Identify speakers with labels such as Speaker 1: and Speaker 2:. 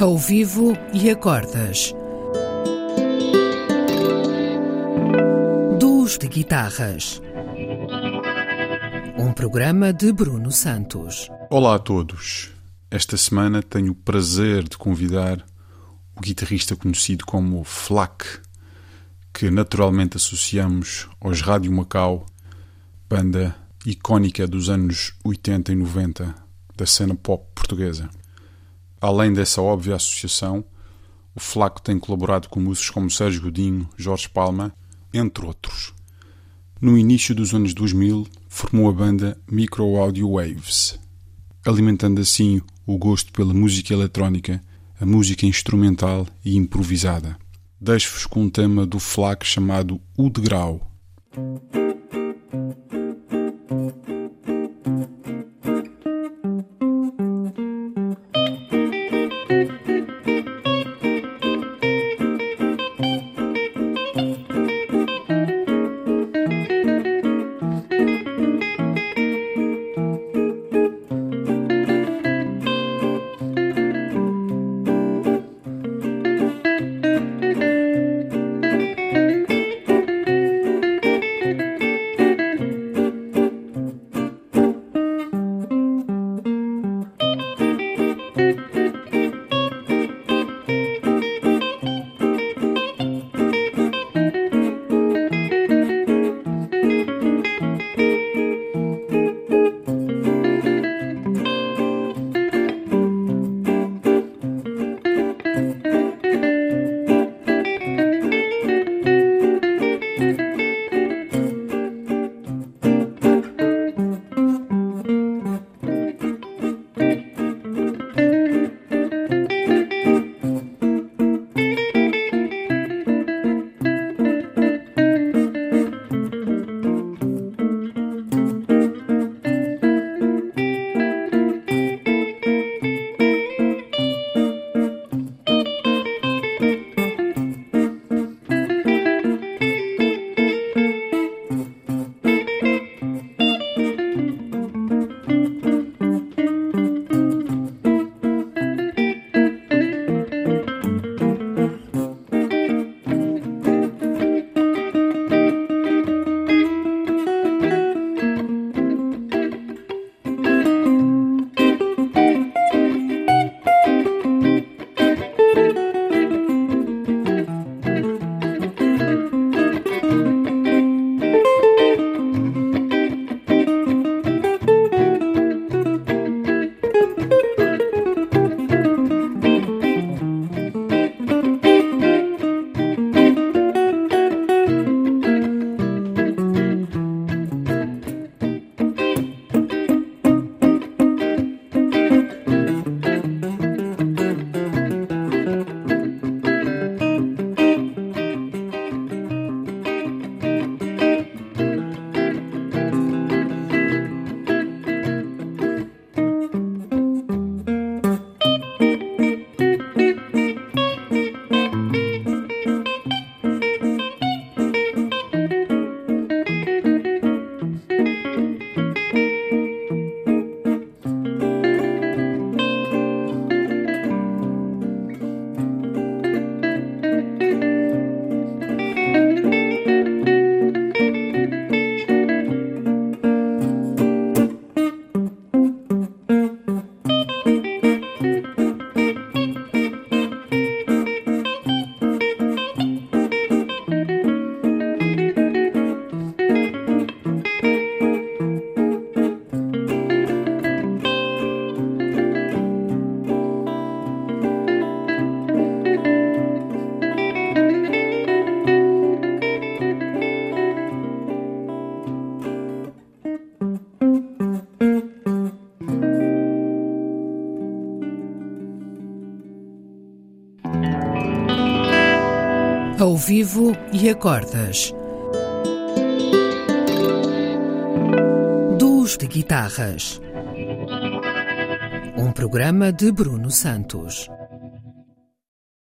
Speaker 1: Ao vivo e acordas. Duos de guitarras. Um programa de Bruno Santos.
Speaker 2: Olá a todos. Esta semana tenho o prazer de convidar o guitarrista conhecido como Flack, que naturalmente associamos aos Rádio Macau, banda icónica dos anos 80 e 90 da cena pop portuguesa. Além dessa óbvia associação, o Flaco tem colaborado com músicos como Sérgio Godinho, Jorge Palma, entre outros. No início dos anos 2000, formou a banda Micro Audio Waves, alimentando assim o gosto pela música eletrónica, a música instrumental e improvisada. Deixo-vos com um tema do Flaco chamado O Degrau.
Speaker 1: Ao vivo e acordas. Duos de guitarras. Um programa de Bruno Santos.